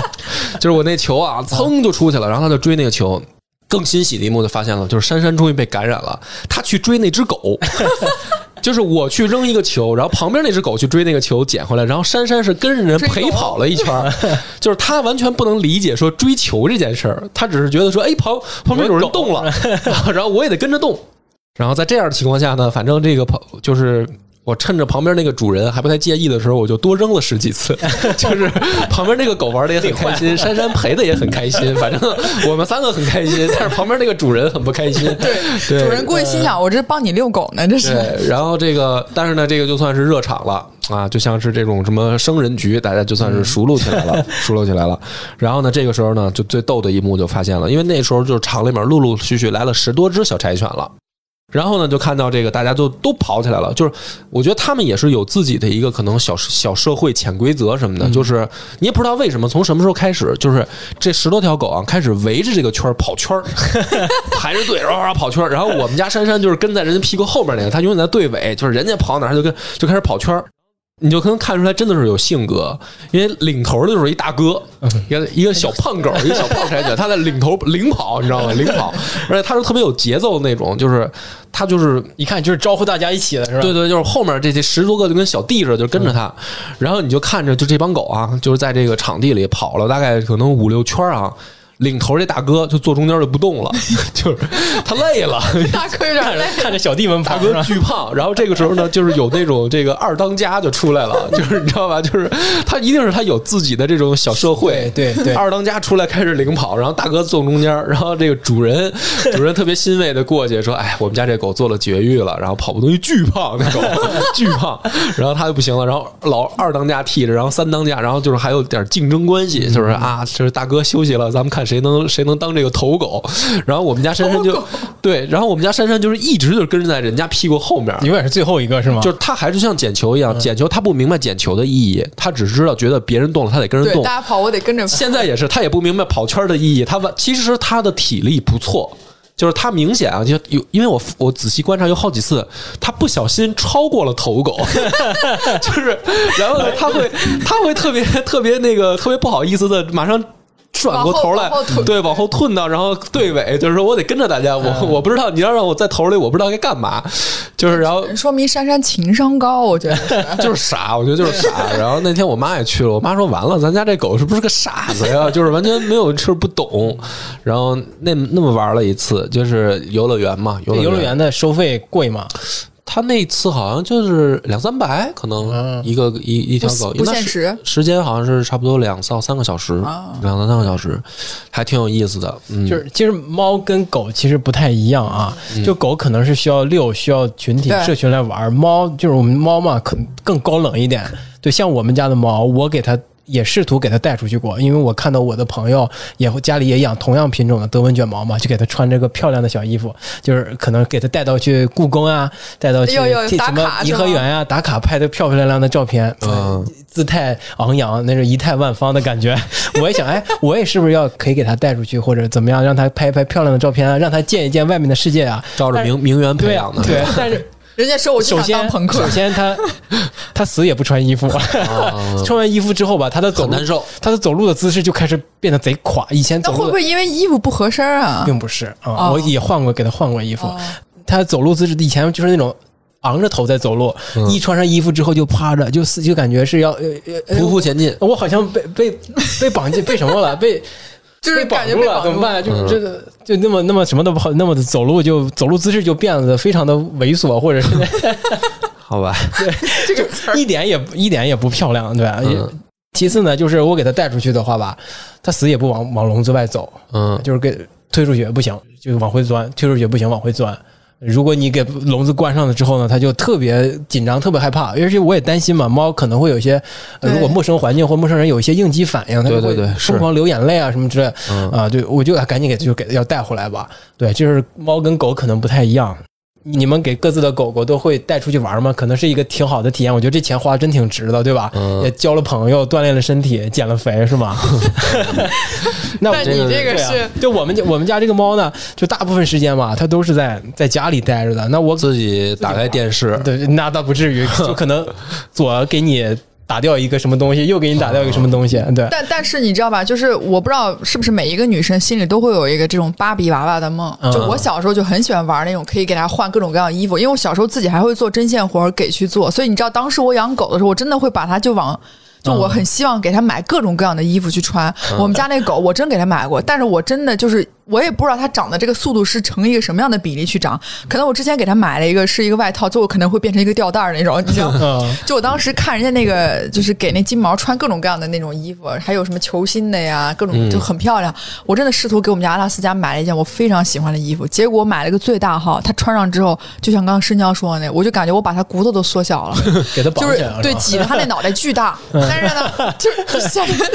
<laughs> 就是我那球啊，噌就出去了，然后它就追那个球。更欣喜的一幕就发现了，就是珊珊终于被感染了，她去追那只狗。就是我去扔一个球，然后旁边那只狗去追那个球捡回来，然后珊珊是跟着人陪跑了一圈儿，<laughs> 就是他完全不能理解说追球这件事儿，他只是觉得说，哎，旁旁边有人动了，<laughs> 然后我也得跟着动。然后在这样的情况下呢，反正这个跑就是我趁着旁边那个主人还不太介意的时候，我就多扔了十几次，<laughs> 就是旁边那个狗玩的也很开心，珊珊陪的也很开心，反正我们三个很开心，但是旁边那个主人很不开心。对对，主人过去心想，我这是帮你遛狗呢，这是。然后这个，但是呢，这个就算是热场了啊，就像是这种什么生人局，大家就算是熟络起来了，熟络起来了。然后呢，这个时候呢，就最逗的一幕就发现了，因为那时候就是厂里面陆陆续续来了十多只小柴犬了。然后呢，就看到这个大家就都跑起来了，就是我觉得他们也是有自己的一个可能小小社会潜规则什么的，就是你也不知道为什么，从什么时候开始，就是这十多条狗啊开始围着这个圈儿跑圈儿，<laughs> 排着队，然后跑圈儿。然后我们家珊珊就是跟在人家屁股后面那个，她永远在队尾，就是人家跑哪儿，她就跟就开始跑圈儿。你就可能看出来，真的是有性格，因为领头的就是一大哥，一个一个小胖狗，<laughs> 一个小胖柴犬，他在领头领跑，你知道吗？领跑，<laughs> 而且他是特别有节奏的那种，就是他就是一看就是招呼大家一起的是吧？对对，就是后面这这十多个就跟小弟似的，就跟着他，然后你就看着就这帮狗啊，就是在这个场地里跑了大概可能五六圈啊。领头这大哥就坐中间就不动了，<laughs> 就是他累了。<laughs> 大哥有点累，看着小弟们 <laughs> 大跑，哥巨胖，然后这个时候呢，就是有那种这个二当家就出来了，就是你知道吧？就是他一定是他有自己的这种小社会，对对对二当家出来开始领跑，然后大哥坐中间，然后这个主人主人特别欣慰的过去说：“哎，我们家这狗做了绝育了，然后跑步东西巨胖，那狗巨胖，然后他就不行了，然后老二当家替着，然后三当家，然后就是还有点竞争关系，就是啊，就是大哥休息了，咱们看谁能谁能当这个头狗，然后我们家珊珊就对，然后我们家珊珊就是一直就是跟在人家屁股后面，永远是最后一个是吗？就是他还是像捡球一样，捡球他不明白捡球的意义，他只知道觉得别人动了，他得跟着，动大。家跑我得跟着跑。现在也是，他也不明白跑圈的意义。他完其实他的体力不错，就是他明显啊，就有因为我我仔细观察有好几次，他不小心超过了头狗，<laughs> 就是然后呢，他会他会特别特别那个特别不好意思的马上。转过头来对，往后退到，然后队尾，就是说我得跟着大家，我我不知道你要让我在头里，我不知道该干嘛，就是然后 <laughs> 说明珊珊情商高，我觉得。<laughs> 就是傻，我觉得就是傻。然后那天我妈也去了，我妈说完了，咱家这狗是不是个傻子呀？就是完全没有就是不懂。然后那那么玩了一次，就是游乐园嘛，游乐游乐园的收费贵吗？他那次好像就是两三百，可能嗯一个一一条狗，不限时时间好像是差不多两到三个小时，两到三个小时，还挺有意思的。嗯，就是其实猫跟狗其实不太一样啊，就狗可能是需要遛，需要群体社群来玩，猫就是我们猫嘛，可更高冷一点。对，像我们家的猫，我给它也试图给它带出去过，因为我看到我的朋友也会家里也养同样品种的德文卷毛嘛，就给它穿这个漂亮的小衣服，就是可能给它带到去故宫啊，带到去什么颐和园啊，打卡拍的漂漂亮亮的照片，嗯姿态昂扬，那是仪态万方的感觉。<laughs> 我也想，哎，我也是不是要可以给它带出去，或者怎么样，让它拍一拍漂亮的照片啊，让它见一见外面的世界啊。照着名名媛培养的，对，但是人家说我想当先朋克首，先他 <laughs> 他死也不穿衣服，啊穿完衣服之后吧，他的走难受。他的走路的姿势就开始变得贼垮。以前那会不会因为衣服不合身啊？并不是啊，哦我也换过给他换过衣服哦，它走路姿势以前就是那种。昂着头在走路，嗯一穿上衣服之后就趴着，就死就感觉是要呃呃匍匐前进，我好像被被被绑进被什么了？被就是被绑感觉住了，被绑住怎么办？就是这个就那么那么什么都不好，那么的走路就走路姿势就变得非常的猥琐，或者是 <laughs> <laughs> 好吧？对 <laughs> 这个词一点也一点也不漂亮，对吧？嗯其次呢，就是我给他带出去的话吧，他死也不往往笼子外走，嗯，就是给推出去不行，就往回钻；推出去不行，往回钻。如果你给笼子关上了之后呢，它就特别紧张，特别害怕。而且我也担心嘛，猫可能会有一些，呃如果陌生环境或陌生人有一些应激反应，它就会疯狂流眼泪啊什么之类啊，对，我就赶紧给就给要带回来吧。对，就是猫跟狗可能不太一样。你们给各自的狗狗都会带出去玩吗？可能是一个挺好的体验。我觉得这钱花的真挺值的，对吧？嗯也交了朋友，锻炼了身体，减了肥，是吗？<laughs> 那你这个是就我们家我们家这个猫呢，就大部分时间嘛，它都是在在家里待着的。那我自己打开电视，对那倒不至于，就可能左给你打掉一个什么东西，又给你打掉一个什么东西，对。但但是你知道吧？就是我不知道是不是每一个女生心里都会有一个这种芭比娃娃的梦。嗯就我小时候就很喜欢玩那种可以给她换各种各样的衣服，因为我小时候自己还会做针线活给去做，所以你知道当时我养狗的时候，我真的会把它就往。就我很希望给它买各种各样的衣服去穿。我们家那狗，我真给它买过，但是我真的就是我也不知道它长的这个速度是成一个什么样的比例去长。可能我之前给它买了一个是一个外套，最后可能会变成一个吊带儿那种，你知道 <laughs> 就我当时看人家那个，就是给那金毛穿各种各样的那种衣服，还有什么球星的呀，各种嗯就很漂亮。我真的试图给我们家阿拉斯加买了一件我非常喜欢的衣服，结果买了个最大号，它穿上之后，就像刚刚申江说的那，我就感觉我把它骨头都缩小了。<laughs> 给他绑就是起来了，对挤得他那脑袋巨大，<laughs> 但是呢，就是就显得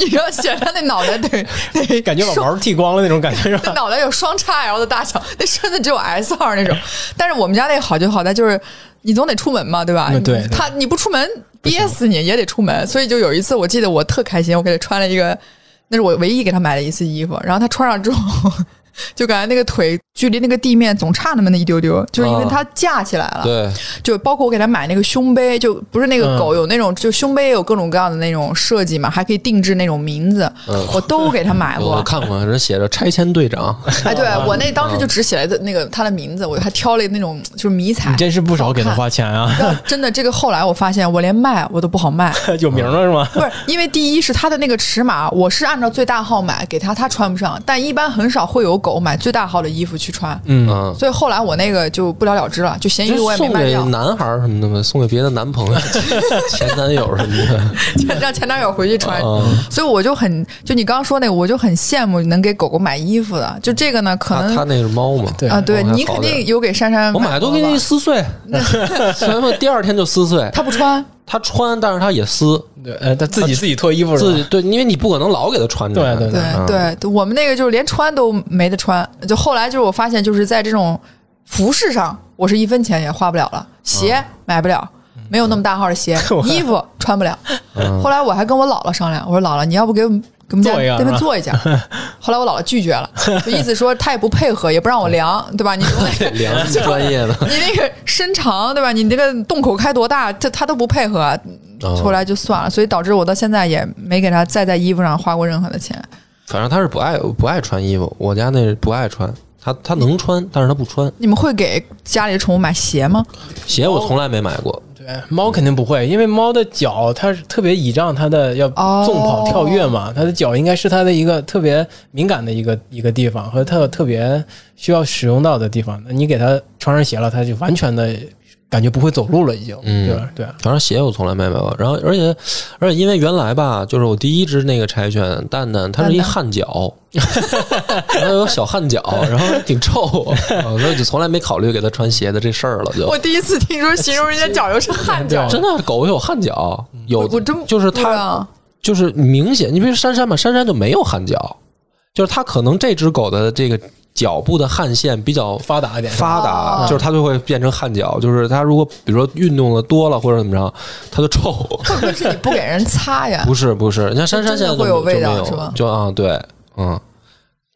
你知道显得他那脑袋得得感觉把毛剃光了那种感觉是那吧？<laughs> 脑袋有双叉 L 的大小，<laughs> 那身子只有 S 号那种。但是我们家那个好就好在就是你总得出门嘛，对吧？对他你不出门憋死你也得出门，所以就有一次我记得我特开心，我给他穿了一个，那是我唯一给他买的一次衣服，然后他穿上之后。就感觉那个腿距离那个地面总差那么那一丢丢，就是因为啊它架起来了。对，就包括我给他买那个胸杯，就不是那个嗯狗有那种，就胸杯也有各种各样的那种设计嘛，还可以定制那种名字，嗯我都给他买过我。看过，人写着拆迁队长，<laughs> 哎，对 <laughs> 我那当时就只写了那个他的名字，我还挑了那种就是迷彩。你真是不少给他花钱啊，<laughs> 真的，这个后来我发现，我连卖我都不好卖，有名了是吗？不是因为第一是他的那个尺码，我是按照最大号买给他，他穿不上，但一般很少会有狗买最大号的衣服去穿，嗯，嗯，所以后来我那个就不了了之了，就闲鱼我也没送给卖掉，男孩什么的嘛，送给别的男朋友、<laughs> 前男友什么的。让前男友回去穿。嗯，<laughs> 所以我就很，就你刚刚说那个，我就很羡慕能给狗狗买衣服的。就这个呢，可能他他那是猫嘛，对啊，对你肯定有给珊珊我买都给你撕碎，<laughs> 然后第二天就撕碎。他不穿，他穿，但是他也撕，对，呃，他自己自己脱衣服是吧？自己对，因为你不可能老给他穿着。对对对嗯对对，我们那个就是连穿都没得穿。就后来就是我发现，就是在这种服饰上，我是一分钱也花不了了，鞋买不了。没有那么大号的鞋，<laughs> 衣服穿不了。嗯后来我还跟我姥姥商量，我说姥姥，你要不给我们给我们家做一个那边做一下？<laughs> 后来我姥姥拒绝了，就意思说她也不配合，也不让我量，对吧？你 <laughs> 量专业的，<laughs> 你那个身长对吧？你那个洞口开多大，他他都不配合，哦后来就算了，所以导致我到现在也没给他再在衣服上花过任何的钱。反正他是不爱不爱穿衣服，我家那不爱穿，他他能穿，但是他不穿你们会给家里的宠物买鞋吗？鞋，我从来没买过。对，猫肯定不会，因为猫的脚它是特别倚仗它的要哦纵跑跳跃嘛，它的脚应该是它的一个特别敏感的一个一个地方和它特别需要使用到的地方。那你给它穿上鞋了，它就完全的感觉不会走路了，已经，嗯。对吧？对，反正鞋我从来没买过，然后而且而且因为原来吧，就是我第一只那个柴犬蛋蛋，它是一蛋蛋。汗脚，<laughs> 然后有小汗脚，然后挺臭，啊 <laughs> 所以就从来没考虑给它穿鞋的这事儿了。就。我第一次听说形容人家脚又是汗脚，真的狗有汗脚，有我我真就是它就是明显，你比如珊珊吧，珊珊就没有汗脚，就是它可能这只狗的这个脚部的汗腺比较发达一点，发达，哦就是它就会变成汗脚。就是它如果比如说运动的多了或者怎么着，它就臭。会不会是你不给人擦呀？不是不是，你看珊珊现在会有味道有是吧就啊对，嗯。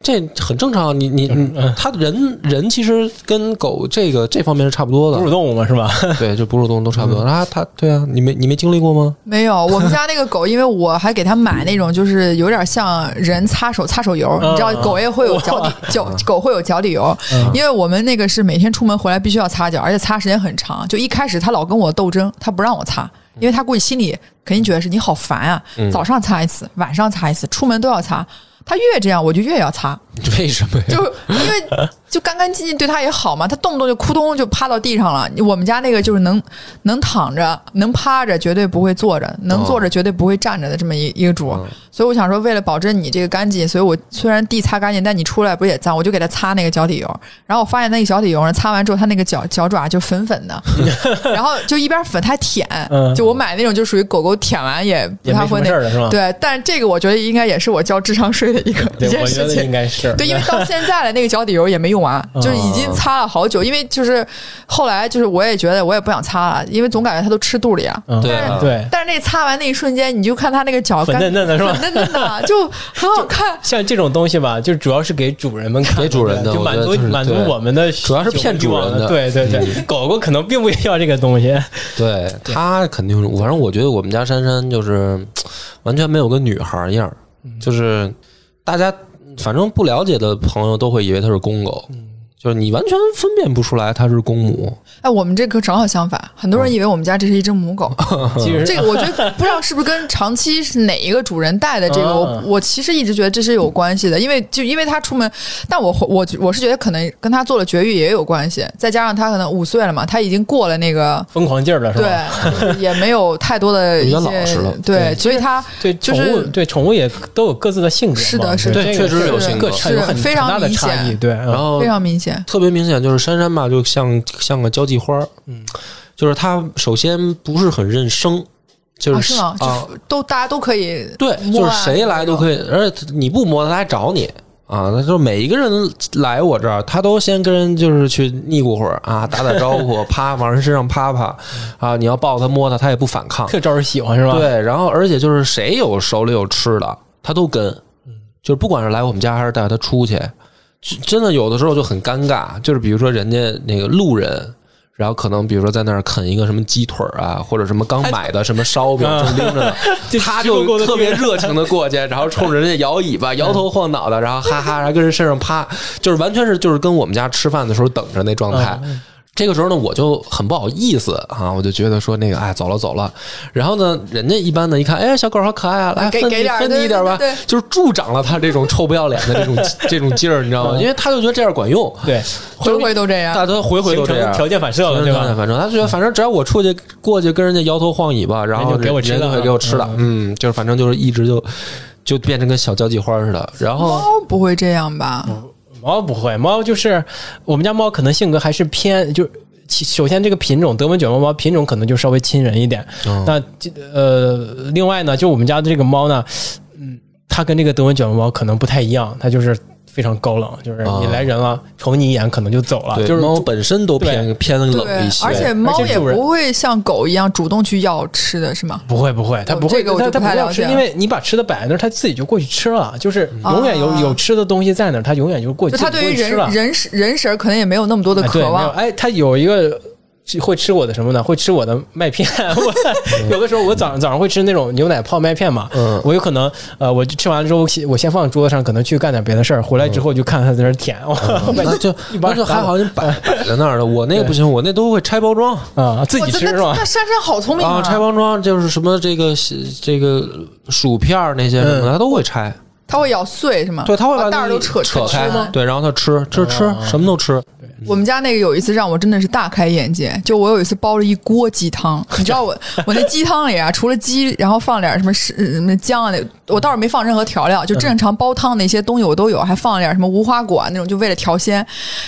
这很正常，你你你，它人人其实跟狗这个这方面是差不多的哺乳，动物嘛，是吧？<laughs> <laughs> 对，就哺乳动物都差不多。它它对啊，你没你没经历过吗？没有，我们家那个狗，因为我还给它买那种，就是有点像人擦手擦手油，嗯你知道，狗也会有脚底脚，狗会有脚底油，嗯因为我们那个是每天出门回来必须要擦脚，而且擦时间很长。就一开始它老跟我斗争，它不让我擦，因为它估计心里肯定觉得是你好烦啊，嗯早上擦一次，晚上擦一次，出门都要擦。他越这样，我就越要擦，<laughs> 为什么呀？就因为 <laughs> 就干干净净对它也好嘛，它动不动就扑通就趴到地上了。我们家那个就是能能躺着，能趴着，绝对不会坐着，能坐着绝对不会站着的这么一一个主。嗯所以我想说，为了保证你这个干净，所以我虽然地擦干净，但你出来不也脏，我就给它擦那个脚底油。然后我发现那个脚底油呢，擦完之后，它那个脚脚爪就粉粉的，<laughs> 然后就一边粉它还舔。嗯就我买那种就属于狗狗舔完也不太会那是吧？对，但这个我觉得应该也是我交智商税的一个一对，件我觉得事情应。该是对，因为到现在了，那个脚底油也没用完，就是已经擦了好久。因为就是后来就是我也觉得我也不想擦了，因为总感觉它都吃肚里啊。嗯对啊对，但是那擦完那一瞬间，你就看它那个脚粉干嫩嫩的是吧粉嫩嫩的，就很好看。<laughs> 像这种东西吧，就主要是给主人们看，给主人的就满足满足我们的主要是骗主人的嗯对对对，<laughs> 狗狗可能并不要这个东西。<laughs> 对它肯定是，反正我觉得我们家珊珊就是完全没有个女孩儿样儿，就是大家反正不了解的朋友都会以为它是公狗，就是你完全分辨不出来它是公母。哎，我们这个正好相反，很多人以为我们家这是一只母狗。<laughs> 其实这个我觉得 <laughs> 不知道是不是跟长期是哪一个主人带的这个，我啊我其实一直觉得这是有关系的，因为就因为它出门，但我我我是觉得可能跟它做了绝育也有关系，再加上它可能五岁了嘛，它已经过了那个。疯狂劲儿了，是吧？对，也没有太多的一 <laughs> 比较些老实了对，所以它对，宠就是物对宠物也都有各自的性格，是的是的确实是有性格是非常大的明显差异，对，然然后非常明显。特别明显就是珊珊吧，就像像个交际花嗯，就是她首先不是很认生，就啊，是是吗？啊，就都大家都可以对，就是谁来都可以，而且你不摸他还找你啊，那就是每一个人来我这儿，他都先跟人就是去腻咕会儿啊，打打招呼，<laughs> 啪往人身上趴趴啊，你要抱他摸他，他也不反抗，特招人喜欢是吧？，对，然后而且就是谁有手里有吃的，他都跟，就是不管是来我们家还是带他出去，就真的有的时候就很尴尬，就是比如说人家那个路人。然后可能比如说在那儿啃一个什么鸡腿儿啊，或者什么刚买的什么烧饼正拎着呢，<laughs> 他就特别热情的过去，然后冲着人家摇尾巴、摇头晃脑的，然后哈哈，然后跟人身上趴，就是完全是就是跟我们家吃饭的时候等着那状态。这个时候呢，我就很不好意思啊，我就觉得说那个，哎，走了走了。然后呢，人家一般呢一看，哎，小狗好可爱啊，来分你给给点分你一点吧对对对，就是助长了他这种臭不要脸的这种这种劲儿，你知道吗？因为他就觉得这样管用，对，回回都这样。大家回回都这样。条件反射了，条件？反射他觉得，反正只要我出去过去跟人家摇头晃尾巴，然后人就给我吃的人就会给我吃的，嗯，就是反正就是一直就就变成跟小交际花似的。然后猫不会这样吧？猫不会，猫就是我们家猫可能性格还是偏就。其首先，这个品种德文卷毛猫品种可能就稍微亲人一点。嗯那这呃，另外呢，就我们家的这个猫呢，嗯，它跟这个德文卷毛猫可能不太一样，它就是非常高冷，就是你来人了，瞅你一眼可能就走了，就是猫本身都偏偏冷对一，些，而且猫也不会像狗一样主动去要吃的，是吗？不会不会，它哦不会，这个我就它它不要吃，因为你把吃的摆在那儿，它自己就过去吃了，就是永远有啊有吃的东西在那儿，它永远就过去就它对于人过去吃了。人人食儿可能也没有那么多的渴望。哎，它有一个会吃我的什么呢？会吃我的麦片。<laughs> 我有的时候我早上早上会吃那种牛奶泡麦片嘛，嗯我有可能呃，我吃完了之后，先我先放桌子上，可能去干点别的事儿，回来之后就看他在那儿舔，<laughs> 那就一般那就还好，你摆 <laughs> 摆在那儿了。我那个不行，我那都会拆包装啊，自己吃是吧那？珊珊好聪明啊，拆包装就是什么这个这个薯片儿那些什么的，他都会拆。它会咬碎是吗？对，它会把袋儿都扯扯开吗？对，然后它吃吃吃，什么都吃。我们家那个有一次让我真的是大开眼界，就我有一次煲了一锅鸡汤，你知道我我那鸡汤里啊，除了鸡，然后放点什么是什么姜啊，那我倒是没放任何调料，就正常煲汤那些东西我都有，还放了点什么无花果啊那种，就为了调鲜。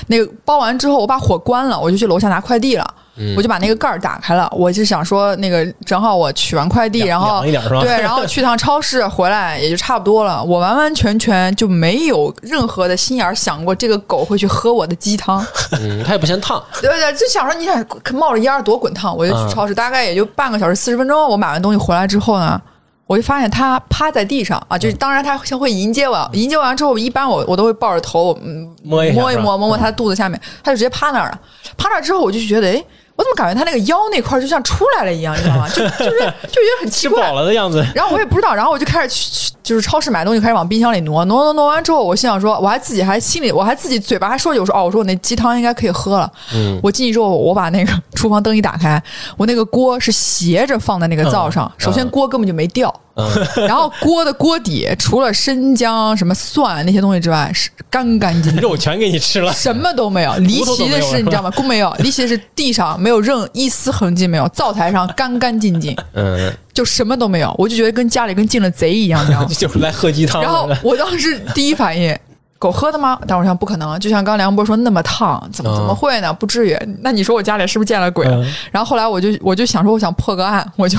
那个煲完之后，我把火关了，我就去楼下拿快递了。我就把那个盖儿打开了，我就想说，那个正好我取完快递，然后对，然后 <laughs> 去趟超市回来也就差不多了。我完完全全就没有任何的心眼儿想过这个狗会去喝我的鸡汤。嗯，它也不嫌烫。<laughs> 对对，就想说你想冒着烟儿多滚烫，我就嗯去超市，大概也就半个小时四十分钟。我买完东西回来之后呢，我就发现它趴在地上啊，就是当然它会迎接我，迎接完之后，一般我我都会抱着头，嗯，摸一摸，摸摸它肚子下面，它就直接趴那儿了。趴那儿之后，我就觉得，哎，我怎么感觉他那个腰那块儿就像出来了一样，你知道吗？就就是就觉得很奇吃怪饱。了的样子。然后我也不知道，然后我就开始去去就是超市买东西，开始往冰箱里挪，挪挪挪完之后，我心想说，我还自己还心里我还自己嘴巴还说有说哦，我说我那鸡汤应该可以喝了。嗯，我进去之后，我把那个厨房灯一打开，我那个锅是斜着放在那个灶上，首先锅根本就没掉，嗯，然后锅的锅底除了生姜、什么蒜那些东西之外，是干干净净。肉全给你吃了，什么都没有，离奇的是，你知道吗？锅没有，离奇的是地上没有任一丝痕迹没有，灶台上干干净净，嗯，就什么都没有。我就觉得跟家里跟进了贼一样，你知道吗？就是来喝鸡汤然后。我当时第一反应，狗喝的吗？但我想不可能，就像刚梁博说那么烫，怎么嗯怎么会呢？不至于。那你说我家里是不是见了鬼了？嗯然后后来我就我就想说，我想破个案，我就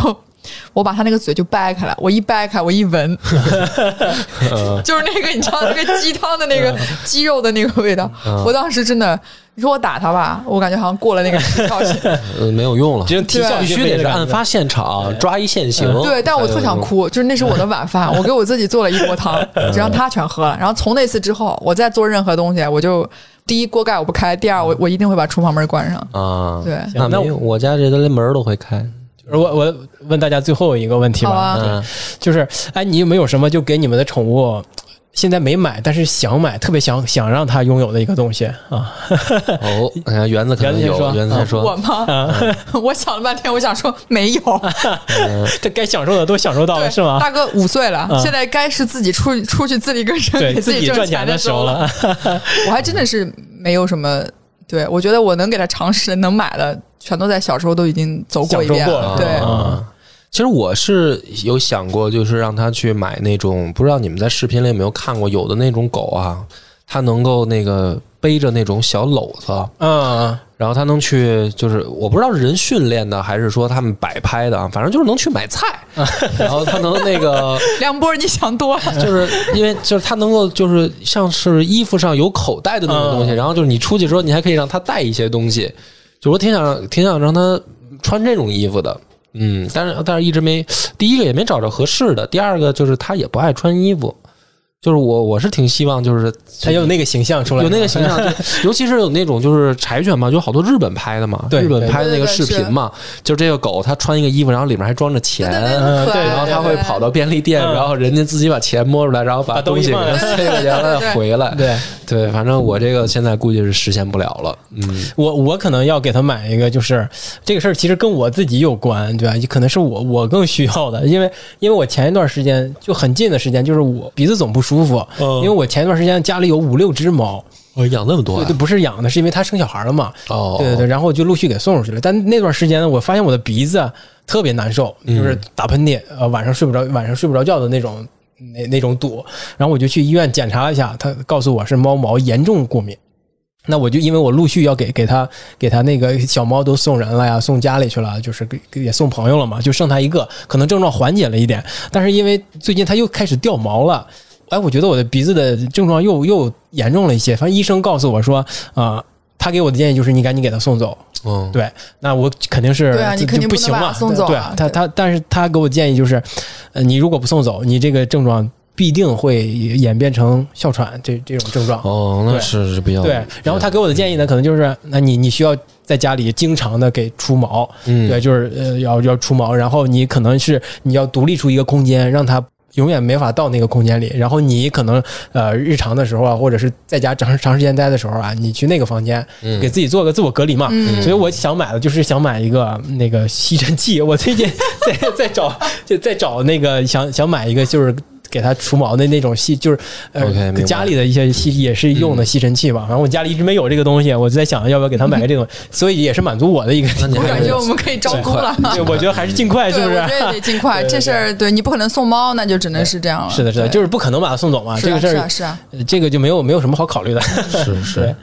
我把他那个嘴就掰开了，我一掰开，我一闻，<laughs> 就是那个你知道那个鸡汤的那个 <laughs> 鸡肉的那个味道，我当时真的，你说我打他吧，我感觉好像过了那个时效性。呃，没有用了，只能啼笑必须得是案发现场抓一现行。对，但我特想。哭，就是那是我的晚饭，<laughs> 我给我自己做了一锅汤，只让他全喝了。然后从那次之后，我再做任何东西，我就第一锅盖我不开，第二我我一定会把厨房门关上。啊，对，那那没有，我家这连门都会开。我我问大家最后一个问题吧，啊嗯，就是哎，你有没有什么就给你们的宠物现在没买，但是想买，特别想想让它拥有的一个东西啊。哦，<laughs> 哎园子可能有，园子先说园子，我吗？我想了半天，我想说 <laughs> 没有，这该享受的都享受到了，是吗？大哥五岁了，嗯现在该是自己出出去自力更生，对给自己赚钱的的时候了。了。<laughs> 我还真的是没有什么，对我觉得我能给他尝试能买的，全都在小时候都已经走过一遍了对，啊。其实我是有想过，就是让他去买那种，不知道你们在视频里有没有看过，有的那种狗啊，它能够那个背着那种小篓子，嗯，然后它能去，就是我不知道是人训练的还是说他们摆拍的啊，反正就是能去买菜，<laughs> 然后它能那个，梁波，你想多了。就是因为就是它能够就是像是衣服上有口袋的那种东西，嗯然后就是你出去之后，你还可以让它带一些东西，就我挺想挺想让他穿这种衣服的。嗯，但是但是一直没，第一个也没找着合适的，第二个就是他也不爱穿衣服，就是我我是挺希望就是他有那个形象出来，有那个形象，<laughs> 就尤其是有那种就是柴犬嘛，有好多日本拍的嘛，对日本拍的那个对对对视频嘛，就这个狗它穿一个衣服，然后里面还装着钱，对对对嗯对然后它会跑到便利店，嗯然后人家自己把钱摸出来，然后把把东东西给它塞回去，让它对对回来。对对，反正我这个现在估计是实现不了了。嗯，我我可能要给他买一个，就是这个事儿其实跟我自己有关，对吧？也可能是我我更需要的，因为因为我前一段时间就很近的时间，就是我鼻子总不舒服，嗯因为我前一段时间家里有五六只猫，我养那么多对对，不是养的，是因为它生小孩了嘛，哦，对对对，然后就陆续给送出去了。但那段时间呢，我发现我的鼻子特别难受，嗯就是打喷嚏，呃，晚上睡不着，晚上睡不着觉的那种那那种堵。然后我就去医院检查了一下，他告诉我是猫毛严重过敏。那我就因为我陆续要给给他给他那个小猫都送人了呀，送家里去了，就是给给也送朋友了嘛，就剩他一个，可能症状缓解了一点，但是因为最近他又开始掉毛了。哎，我觉得我的鼻子的症状又又严重了一些。反正医生告诉我说，啊、他给我的建议就是你赶紧给他送走。嗯，对，那我肯定是对啊你肯定不行嘛。送走对啊对他他，但是他给我建议就是，呃，你如果不送走，你这个症状必定会演变成哮喘这这种症状。哦，那是是比较对，然后他给我的建议呢，可能就是，那你你需要在家里经常的给除毛，嗯对，就是呃要要除毛，然后你可能是你要独立出一个空间，让它永远没法到那个空间里，然后你可能呃日常的时候啊，或者是在家长长时间待的时候啊，你去那个房间嗯给自己做个自我隔离嘛。嗯所以我想买的就是想买一个那个吸尘器，我最近在 <laughs> 在找就在找那个想想买一个就是。给它除毛的那种吸，就是呃家里的一些吸也是用的吸尘器吧。反正我家里一直没有这个东西，我就在想要不要给他买个这种，<laughs> 所以也是满足我的一个。我感觉我们可以招工了。<laughs> 对，我觉得还是尽快，是对，不是？我觉得得 <laughs> 尽快。对对对这事儿对你不可能送猫，那就只能是这样了。是的，是的，就是不可能把它送走嘛。这个事儿是啊是啊，呃这个就没有没有什么好考虑的。是是，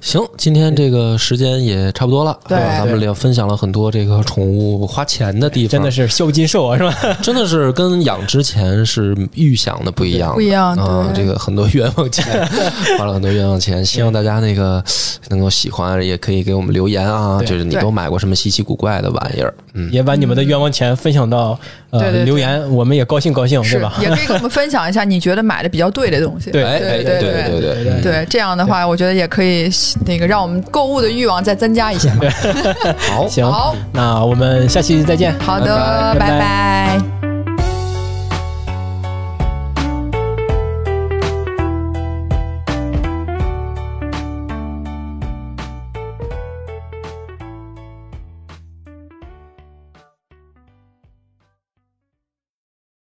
行，今天这个时间也差不多了，对啊咱们聊分享了很多这个宠物花钱的地方，真的是孝金兽啊，是吧？真的是跟养之前是预想的不一样，不一样啊！对这个很多冤枉钱，<laughs> 花了很多冤枉钱，希望大家那个能够喜欢，也可以给我们留言啊，就是你都买过什么稀奇古怪的玩意儿？嗯，也把你们的冤枉钱分享到呃对对对留言，我们也高兴高兴，对是吧？也可以给我们分享一下你觉得买的比较对的东西。对对对对对对对对，这样的话，我觉得也可以那个让我们购物的欲望再增加一些嘛。好，行，好，那我们下期再见。好的，拜拜拜拜